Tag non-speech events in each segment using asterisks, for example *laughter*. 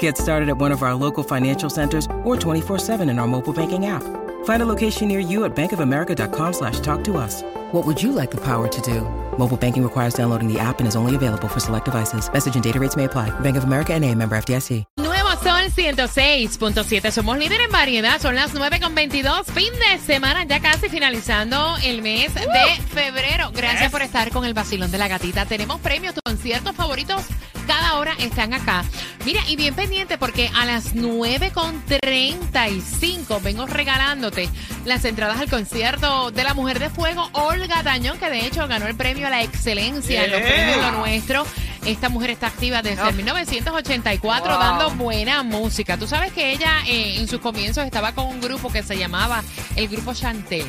Get started at one of our local financial centers or 24-7 in our mobile banking app. Find a location near you at bankofamerica.com slash talk to us. What would you like the power to do? Mobile banking requires downloading the app and is only available for select devices. Message and data rates may apply. Bank of America and a member FDIC. Nuevo Sol 106.7. Somos líder en variedad. Son las 9.22. Fin de semana, ya casi finalizando el mes de febrero. Gracias por estar con el vacilón de la gatita. Tenemos premios, tus conciertos favoritos. Cada hora están acá. Mira, y bien pendiente porque a las 9.35 vengo regalándote las entradas al concierto de la Mujer de Fuego, Olga Dañón, que de hecho ganó el premio a la excelencia en los premios Lo Nuestro. Esta mujer está activa desde 1984 dando buena música. Tú sabes que ella eh, en sus comienzos estaba con un grupo que se llamaba el Grupo Chantel.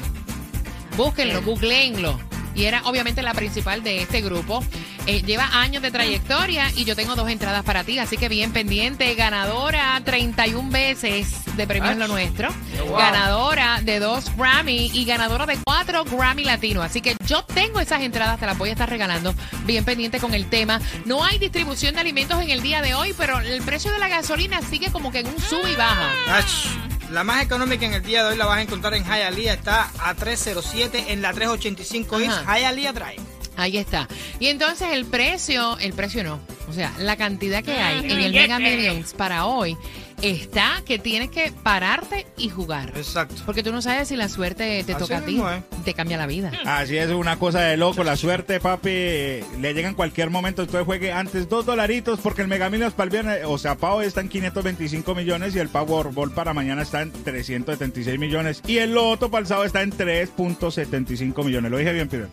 Búsquenlo, googleenlo. Y era obviamente la principal de este grupo. Eh, lleva años de trayectoria y yo tengo dos entradas para ti, así que bien pendiente. Ganadora 31 veces de premios Lo Nuestro. Ganadora de dos Grammy y ganadora de cuatro Grammy Latino. Así que yo tengo esas entradas, te las voy a estar regalando. Bien pendiente con el tema. No hay distribución de alimentos en el día de hoy, pero el precio de la gasolina sigue como que en un sub y baja. Ach, La más económica en el día de hoy la vas a encontrar en Hialeah, está a 307 en la 385 East. Hialeah Drive. Ahí está. Y entonces el precio, el precio no, o sea, la cantidad que hay en el Mega Millions para hoy está que tienes que pararte y jugar. Exacto. Porque tú no sabes si la suerte te Así toca a ti, mismo te cambia la vida. Así es una cosa de loco, la suerte, papi, le llega en cualquier momento. Usted juegue antes dos dolaritos porque el Mega Millions para el viernes, o sea, Pau está en 525 millones y el Powerball para mañana está en 376 millones y el Loto para el sábado está en 3.75 millones. Lo dije bien, Peter.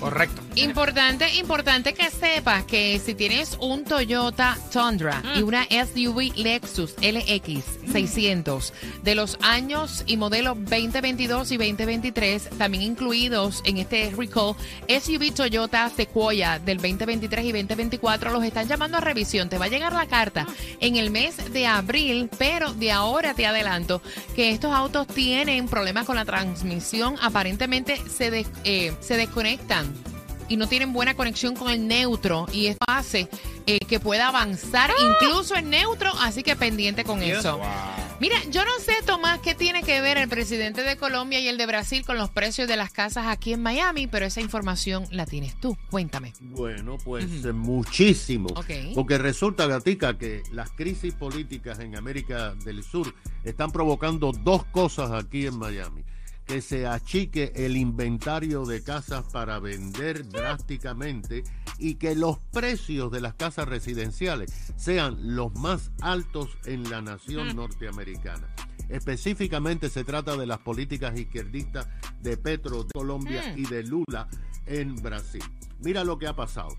Correcto. Importante, importante que sepas que si tienes un Toyota Tundra y una SUV Lexus LX 600 de los años y modelos 2022 y 2023, también incluidos en este recall, SUV Toyota Sequoia del 2023 y 2024, los están llamando a revisión. Te va a llegar la carta en el mes de abril, pero de ahora te adelanto que estos autos tienen problemas con la transmisión. Aparentemente se, des- eh, se desconectan y no tienen buena conexión con el neutro y esto hace eh, que pueda avanzar incluso en neutro, así que pendiente con eso. Mira, yo no sé, Tomás, qué tiene que ver el presidente de Colombia y el de Brasil con los precios de las casas aquí en Miami, pero esa información la tienes tú. Cuéntame. Bueno, pues eh, muchísimo. Porque resulta, Gatica, que las crisis políticas en América del Sur están provocando dos cosas aquí en Miami. Que se achique el inventario de casas para vender drásticamente y que los precios de las casas residenciales sean los más altos en la nación norteamericana. Específicamente se trata de las políticas izquierdistas de Petro de Colombia y de Lula en Brasil. Mira lo que ha pasado.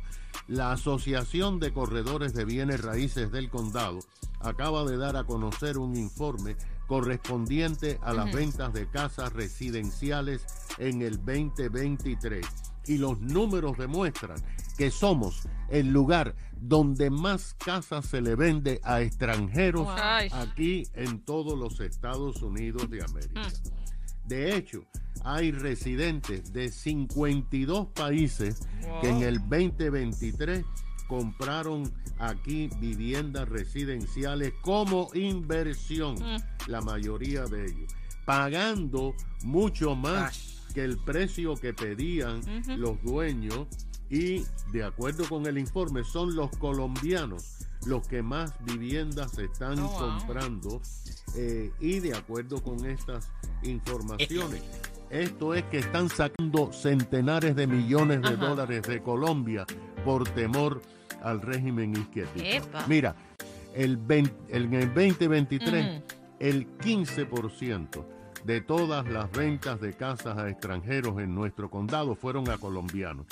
La Asociación de Corredores de Bienes Raíces del Condado acaba de dar a conocer un informe correspondiente a las ventas de casas residenciales en el 2023. Y los números demuestran que somos el lugar donde más casas se le vende a extranjeros aquí en todos los Estados Unidos de América. De hecho, hay residentes de 52 países que en el 2023 compraron aquí viviendas residenciales como inversión, la mayoría de ellos, pagando mucho más que el precio que pedían los dueños y de acuerdo con el informe son los colombianos los que más viviendas están Oh, wow. comprando eh, y de acuerdo con estas informaciones esto es que están sacando centenares de millones de Ajá. dólares de Colombia por temor al régimen izquierdista. Mira, el 20 en el 2023 Ujú. el 15% de todas las ventas de casas a extranjeros en nuestro condado fueron a colombianos.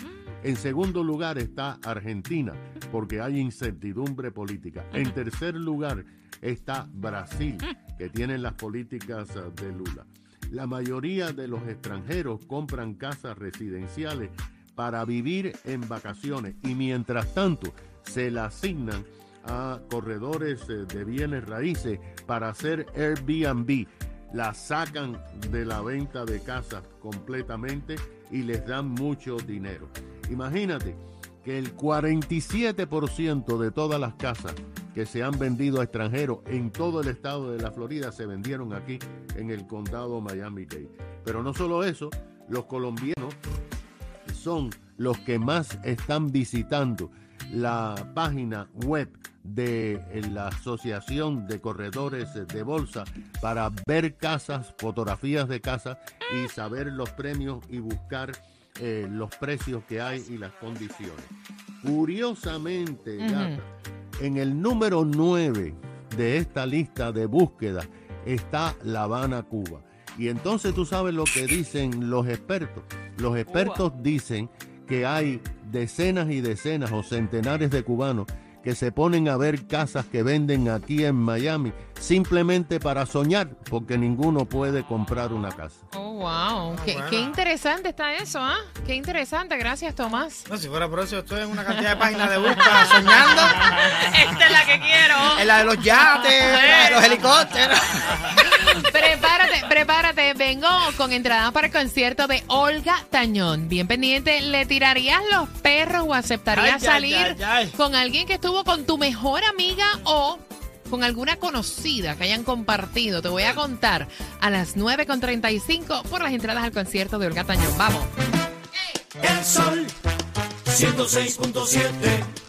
En segundo lugar está Argentina, porque hay incertidumbre política. En tercer lugar está Brasil, que tiene las políticas eh, de Lula. La mayoría de los extranjeros compran casas residenciales para vivir en vacaciones y mientras tanto se la asignan a corredores eh, de bienes raíces para hacer Airbnb. La sacan de la venta de casas completamente y les dan mucho dinero. Imagínate que el 47% de todas las casas que se han vendido a extranjeros en todo el estado de la Florida se vendieron aquí en el condado Miami-Dade. Pero no solo eso, los colombianos son los que más están visitando la página web de la Asociación de Corredores de Bolsa para ver casas, fotografías de casas y saber los premios y buscar eh, los precios que hay y las condiciones. Curiosamente, Gata, en el número 9 de esta lista de búsqueda está La Habana, Cuba. Y entonces tú sabes lo que dicen los expertos. Los expertos dicen que hay decenas y decenas o centenares de cubanos que se ponen a ver casas que venden aquí en Miami simplemente para soñar, porque ninguno puede comprar una casa. Oh, wow. qué, qué, interesante está eso, ¿ah? Qué interesante. Gracias, Tomás. No, si fuera por eso, estoy en una cantidad de páginas de búsqueda soñando. *laughs* Esta es la que quiero. En la de los yates, la de los *laughs* helicópteros. *laughs* prepárate. Vengo con entrada para el concierto de Olga Tañón. Bien pendiente, ¿le tirarías los perros o aceptarías Ay, ay, salir ay, ay. con alguien que estuvo con tu mejor amiga o con alguna conocida que hayan compartido? Te voy a contar a las 9.35 por las entradas al concierto de Olga Tañón. Vamos. El sol 106.7